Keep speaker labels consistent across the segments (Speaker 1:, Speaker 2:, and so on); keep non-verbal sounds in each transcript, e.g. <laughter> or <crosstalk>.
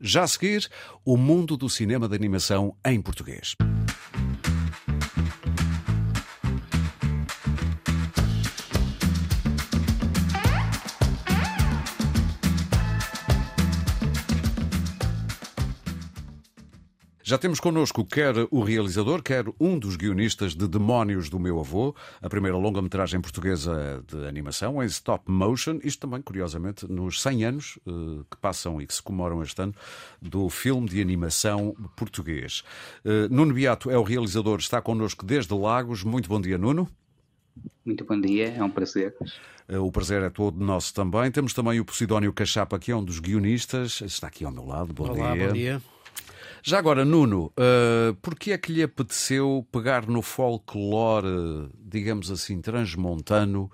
Speaker 1: Já a seguir, o mundo do cinema de animação em português. Já temos connosco quer o realizador, quer um dos guionistas de Demónios do Meu Avô, a primeira longa-metragem portuguesa de animação em stop motion. Isto também, curiosamente, nos 100 anos uh, que passam e que se comemoram este ano do filme de animação português. Uh, Nuno Beato é o realizador, está connosco desde Lagos. Muito bom dia, Nuno.
Speaker 2: Muito bom dia, é um prazer.
Speaker 1: Eh, o prazer é todo nosso também. Temos também o Posidónio Cachapa, que é um dos guionistas. Está aqui ao meu lado. Bom
Speaker 3: Olá,
Speaker 1: dia.
Speaker 3: bom dia.
Speaker 1: Já agora, Nuno, uh, porquê é que lhe apeteceu pegar no folclore, digamos assim, transmontano,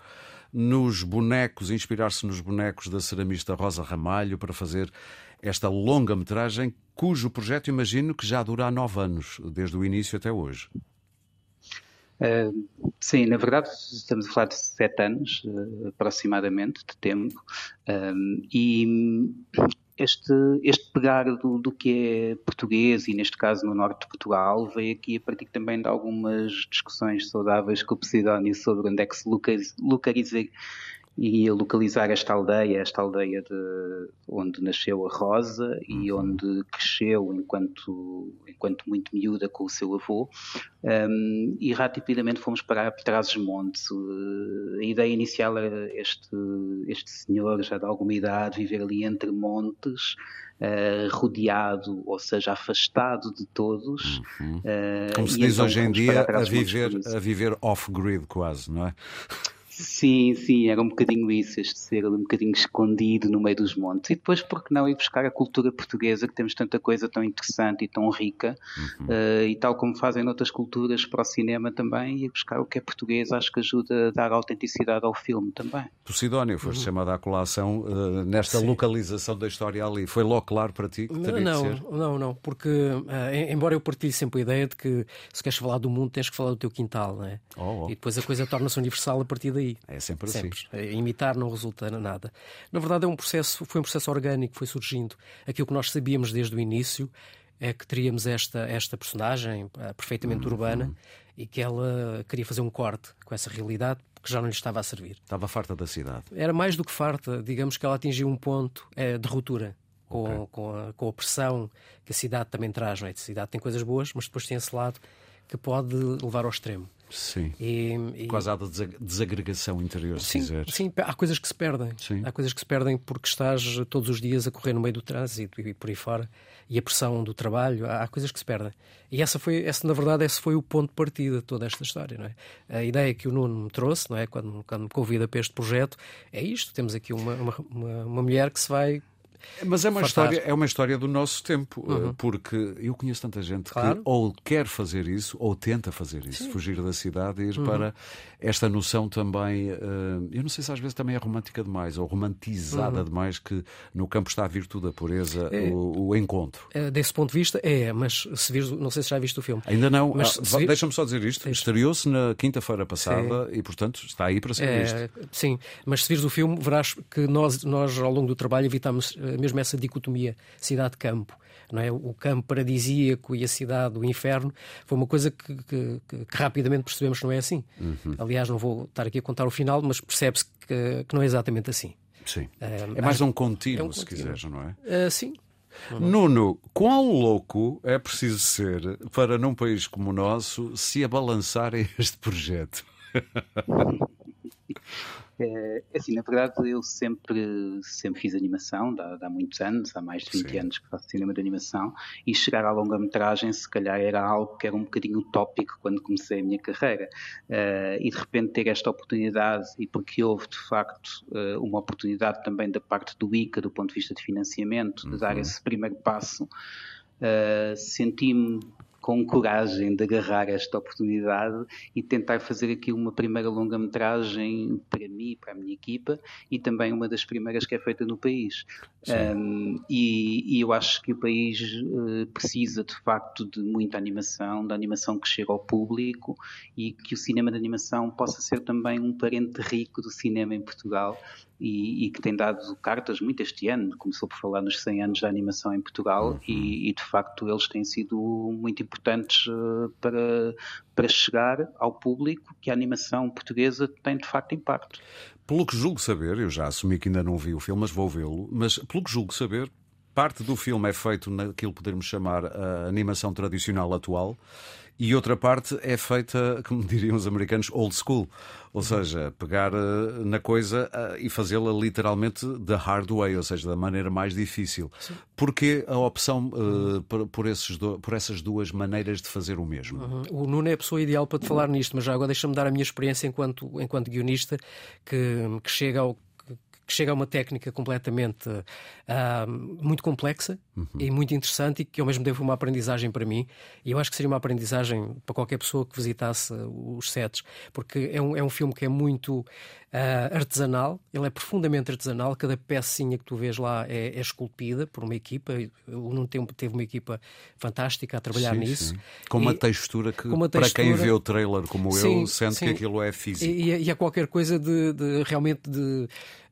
Speaker 1: nos bonecos, inspirar-se nos bonecos da ceramista Rosa Ramalho para fazer esta longa-metragem, cujo projeto imagino que já dura nove anos, desde o início até hoje?
Speaker 2: Uh, sim, na verdade estamos a falar de sete anos uh, aproximadamente de tempo e este, este pegar do, do, que é português, e neste caso no norte de Portugal, veio aqui a partir também de algumas discussões saudáveis com o Posidónio sobre onde é que se localiza, iria localizar esta aldeia, esta aldeia de onde nasceu a Rosa e uhum. onde cresceu enquanto, enquanto muito miúda com o seu avô. Um, e rapidamente fomos parar por trás dos montes. Uh, a ideia inicial era este, este senhor, já de alguma idade, viver ali entre montes. Uh, rodeado, ou seja, afastado de todos.
Speaker 1: Uhum. Uh, Como se diz então hoje em dia, a viver, a viver off-grid quase, não é?
Speaker 2: Sim, sim, era um bocadinho isso, este ser ali um bocadinho escondido no meio dos montes. E depois, por que não ir buscar a cultura portuguesa, que temos tanta coisa tão interessante e tão rica, uhum. uh, e tal como fazem noutras culturas para o cinema também, ir buscar o que é português, acho que ajuda a dar autenticidade ao filme também.
Speaker 1: Tu, Sidónio, foste uhum. chamada à colação uh, nesta sim. localização da história ali. Foi logo claro para ti que teria
Speaker 3: não,
Speaker 1: que ser?
Speaker 3: Não, não, porque, uh, embora eu partilhe sempre a ideia de que se queres falar do mundo, tens que falar do teu quintal, não é? Oh, oh. E depois a coisa torna-se universal a partir daí.
Speaker 1: É sempre, assim. sempre.
Speaker 3: assim. Imitar não resulta nada. Na verdade, é um processo, foi um processo orgânico, foi surgindo. Aquilo que nós sabíamos desde o início é que teríamos esta, esta personagem perfeitamente uhum. urbana e que ela queria fazer um corte com essa realidade que já não lhe estava a servir.
Speaker 1: Estava farta da cidade.
Speaker 3: Era mais do que farta, digamos que ela atingiu um ponto é, de ruptura. Com, okay. com, a, com a pressão que a cidade também traz. Não é? A cidade tem coisas boas, mas depois tem esse lado que pode levar ao extremo.
Speaker 1: Sim. E, e... Quase há desagregação interior,
Speaker 3: sim,
Speaker 1: se quiser.
Speaker 3: Sim, há coisas que se perdem. Sim. Há coisas que se perdem porque estás todos os dias a correr no meio do trânsito e por aí fora. E a pressão do trabalho, há coisas que se perdem. E essa foi, essa, na verdade, esse foi o ponto de partida de toda esta história, não é? A ideia que o Nuno me trouxe, não é? Quando, quando me convida para este projeto, é isto. Temos aqui uma, uma, uma mulher que se vai
Speaker 1: mas é uma, história, é uma história do nosso tempo, eh, uhum. porque eu conheço tanta gente claro. que ou quer fazer isso ou tenta fazer isso, Sim. fugir da cidade e ir uhum. para esta noção também. Eh, eu não sei se às vezes também é romântica demais ou romantizada uhum. demais, que no campo está a virtude, a pureza, é, o, o, encontro.
Speaker 3: É, desse ponto de vista, é, mas se vires, não sei se já viste o filme.
Speaker 1: Ainda não, mas ah, vir... deixa-me só dizer isto: estreou-se na quinta-feira passada sim. e, portanto, está aí para ser
Speaker 3: é,
Speaker 1: visto.
Speaker 3: Sim, mas se vires o filme, verás que nós, nós ao longo do trabalho evitamos mesmo essa dicotomia cidade-campo. Não é? O campo paradisíaco e a cidade, o inferno, foi uma coisa que, que, que rapidamente percebemos que não é assim. Uhum. Aliás, não vou estar aqui a contar o final, mas percebe-se que, que, não é exatamente assim.
Speaker 1: Sim. é mais um contínuo, é um se quiseres, não é?
Speaker 3: Uh, sim.
Speaker 1: Nuno, quão louco é preciso ser para, num país como o nosso, se abalançar a <laughs> este projeto? <laughs>
Speaker 2: É, é, assim, na verdade, eu sempre, sempre fiz animação, há, há muitos anos, há mais de 20 Sim. anos que faço cinema de animação, e chegar à longa-metragem, se calhar, era algo que era um bocadinho utópico quando comecei a minha carreira. Uh, e de repente ter esta oportunidade, e porque houve de facto uh, uma oportunidade também da parte do ICA, do ponto de vista de financiamento, de uhum. dar esse primeiro passo, uh, senti-me com coragem de agarrar esta oportunidade e tentar fazer aqui uma primeira longa-metragem para mim, para a minha equipa e também uma das primeiras que é feita no país. Um, e, e, eu acho que o país uh, precisa de facto de muita animação, da animação que chega ao público e que o cinema de animação possa ser também um parente rico do cinema em Portugal e, e, que tem dado cartas muito este ano. Começou por falar nos 100 anos da animação em Portugal uhum. e, e, de facto eles têm sido muito importantes uh, para, para chegar ao público que a animação portuguesa tem de facto impacto.
Speaker 1: Pelo que julgo saber, eu já assumi que ainda não vi o filme, mas vou vê-lo, mas pelo que julgo saber, parte do filme é feito naquilo que podemos chamar a animação tradicional atual e outra parte é feita, <laughs> como diriam os americanos, old school. Ou seja, pegar eh, na coisa eh, e fazê-la literalmente the hard way, ou seja, da maneira mais difícil. Sim. Porquê a opção uh, por, por, esses do, por essas duas maneiras de fazer o mesmo?
Speaker 3: Uhum. O Nuno é a pessoa ideal para te falar nisto, mas já agora deixa-me dar a minha experiência enquanto, enquanto guionista que, que chega ao que chega a uma técnica completamente uh, muito complexa uhum. e muito interessante e que ao mesmo tempo foi uma aprendizagem para mim. E eu acho que seria uma aprendizagem para qualquer pessoa que visitasse os sets, porque é um, é um filme que é muito uh, artesanal, ele é profundamente artesanal, cada pecinha que tu vês lá é, é esculpida por uma equipa, o Nuno Tempo teve uma equipa fantástica a trabalhar sim, nisso. Sim.
Speaker 1: Com uma textura que, uma textura... para quem vê o trailer como sim, eu, sente que aquilo é físico.
Speaker 3: E, e, é qualquer coisa de, de realmente de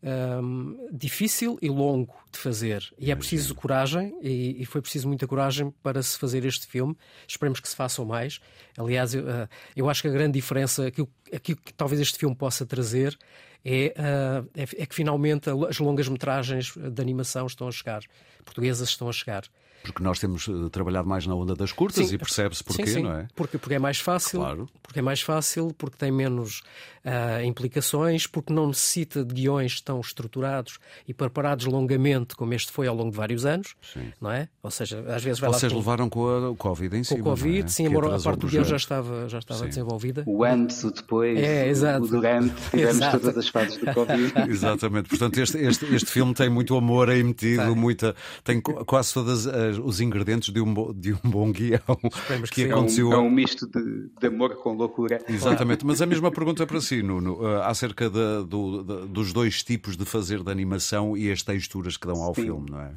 Speaker 3: um, difícil e longo de fazer. E é preciso coragem, e, e, foi preciso muita coragem para se fazer este filme. Esperemos que se façam mais. Aliás, eu, uh, eu acho que a grande diferença, aquilo, aquilo que talvez este filme possa trazer, é, uh, é, é que finalmente as longas metragens de animação estão a chegar, portuguesas estão a chegar.
Speaker 1: Porque nós temos uh, trabalhado mais na onda das curtas sim, e percebe-se porquê, sim, sim. não é?
Speaker 3: Porque, porque é mais fácil, claro. porque é mais fácil, porque tem menos uh, implicações, porque não necessita de guiões tão estruturados e preparados longamente, como este foi ao longo de vários anos, não é? Ou seja, às vezes vai
Speaker 1: Vocês
Speaker 3: lá.
Speaker 1: levaram com a, o Covid em
Speaker 3: com
Speaker 1: cima.
Speaker 3: Com o Covid,
Speaker 1: é?
Speaker 3: sim, embora a parte do guião já estava, já estava desenvolvida.
Speaker 2: O antes, o depois, é, exato. o durante, <laughs> tivemos exato. todas as fases do Covid. <laughs>
Speaker 1: Exatamente, portanto, este, este, este filme tem muito amor aí metido, muita, tem quase todos os ingredientes de um, de um bom guião. <laughs>
Speaker 2: que, que aconteceu... é, um, é um misto de, de, amor com loucura.
Speaker 1: Exatamente, mas a mesma <laughs> pergunta para si, Nuno, uh, acerca de, do, de, dos dois tipos de fazer de animação e as texturas que dão ao Sim. filme, não é?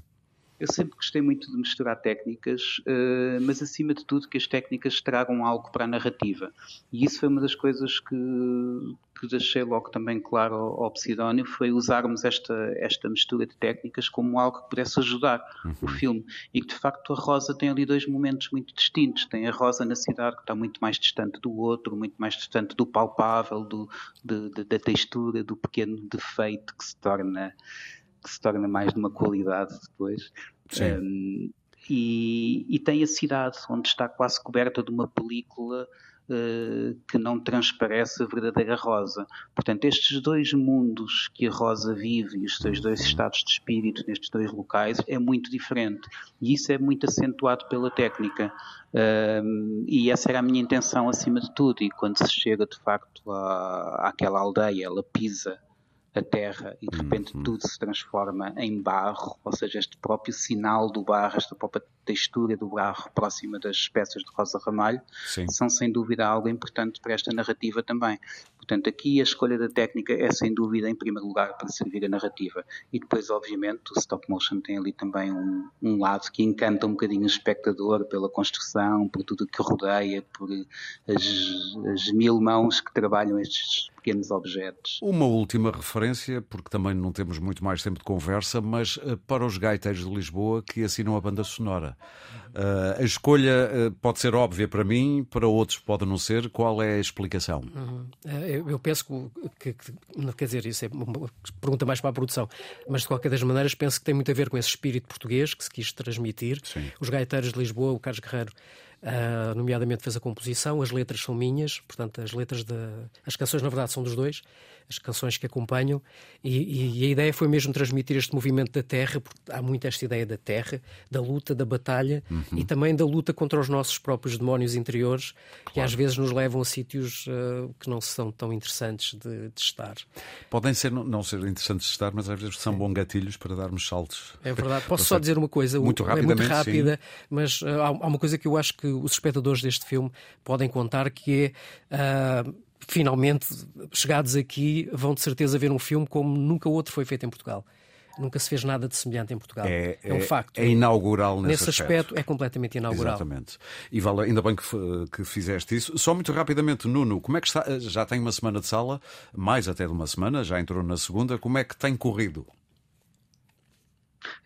Speaker 2: Eu sempre gostei muito de misturar técnicas, uh, mas acima de tudo que as técnicas tragam algo para a narrativa. E isso foi uma das coisas que, que deixei logo também claro ao, ao Psidónio, foi usarmos esta, esta mistura de técnicas como algo que pudesse ajudar uhum. o filme. E que de facto a Rosa tem ali dois momentos muito distintos. Tem a Rosa na cidade que está muito mais distante do outro, muito mais distante do palpável, do, de, de, da textura, do pequeno defeito que se torna que se torna mais de uma qualidade depois. Um, e, e, tem a cidade, onde está quase coberta de uma película uh, que não transparece a verdadeira Rosa. Portanto, estes dois mundos que a Rosa vive e os seus dois estados de espírito nestes dois locais é muito diferente. E isso é muito acentuado pela técnica. Um, e essa era a minha intenção acima de tudo. E quando se chega de facto à, àquela aldeia, ela pisa a terra e de repente uhum. tudo se transforma em barro, ou seja, este próprio sinal do barro, esta própria textura do barro próxima das peças de Rosa Ramalho, Sim. são sem dúvida algo importante para esta narrativa também. Portanto, aqui a escolha da técnica é sem dúvida em primeiro lugar para servir a narrativa. E depois, obviamente, o stop motion tem ali também um, um lado que encanta um bocadinho o espectador pela construção, por tudo que rodeia, por as, as mil mãos que trabalham estes pequenos objetos.
Speaker 1: Uma última referência, porque também não temos muito mais tempo de conversa, mas uh, para os gaiteiros de Lisboa que assinam a banda sonora. Uh, a escolha uh, pode ser óbvia para mim, para outros pode não ser. Qual é a explicação?
Speaker 3: Uhum. Eu, eu, penso que, que, que, quer dizer, isso é uma pergunta mais para a produção, mas de qualquer das maneiras penso que tem muito a ver com esse espírito português que se quis transmitir. Sim. Os gaiteiros de Lisboa, o Carlos Guerreiro Uh, nomeadamente fez a composição, as letras são minhas, portanto, as letras de. As canções, na verdade, são dos dois, as canções que acompanham, e, e, a ideia foi mesmo transmitir este movimento da terra, porque há muito esta ideia da terra, da luta, da batalha uhum. e também da luta contra os nossos próprios demónios interiores, claro. que às vezes nos levam a sítios uh, que não são tão interessantes de, de, estar.
Speaker 1: Podem ser, não ser interessantes de estar, mas às vezes são bom gatilhos para darmos saltos.
Speaker 3: É verdade. <laughs> Posso só dizer uma coisa?
Speaker 1: Muito
Speaker 3: é muito rápida, sim. mas uh, há uma coisa que eu acho que os espectadores deste filme podem contar, que é. Uh, finalmente, chegados aqui, vão de certeza ver um filme como nunca outro foi feito em Portugal. Nunca se fez nada de semelhante em Portugal. É, é um facto.
Speaker 1: É inaugural nesse,
Speaker 3: nesse aspecto. aspecto. É completamente inaugural.
Speaker 1: Exatamente. E vale, ainda bem que, que fizeste isso. Só muito rapidamente, Nuno, como é que está? Já tem uma semana de sala, mais até de uma semana, já entrou na segunda. Como é que tem corrido?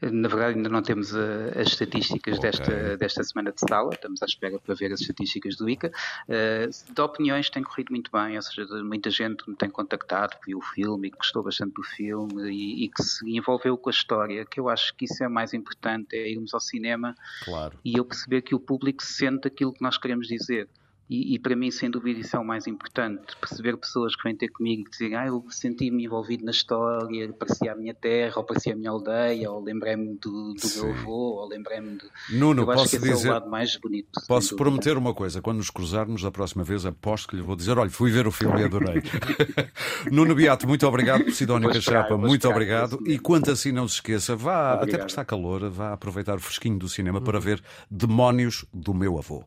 Speaker 2: Na verdade, ainda não temos uh, as estatísticas okay. desta, desta semana de sala, estamos à espera para ver as estatísticas do ICA. Uh, de opiniões tem corrido muito bem, ou seja, muita gente me tem contactado, viu o filme e gostou bastante do filme e, e, que se envolveu com a história, que eu acho que isso é mais importante, é irmos ao cinema
Speaker 1: claro.
Speaker 2: e eu perceber que o público sente aquilo que nós queremos dizer. E, e, para mim, sem dúvida, isso é o mais importante. Perceber pessoas que vêm ter comigo e dizem ah, eu senti-me envolvido na história, parecia a minha terra, ou parecia a minha aldeia, ou lembrei-me do, do meu avô, ou lembrei-me de.
Speaker 1: Nuno,
Speaker 2: eu
Speaker 1: posso
Speaker 2: acho que
Speaker 1: dizer...
Speaker 2: é o lado mais bonito.
Speaker 1: Posso prometer uma coisa: quando nos cruzarmos da próxima vez, aposto que lhe vou dizer: olha, fui ver o filme e adorei. <laughs> Nuno Beato, muito obrigado. Sidónia Cachapa, muito obrigado. E quanto assim, não se esqueça, vá, obrigado. até porque está calor, vá aproveitar o fresquinho do cinema para ver Demónios do meu avô.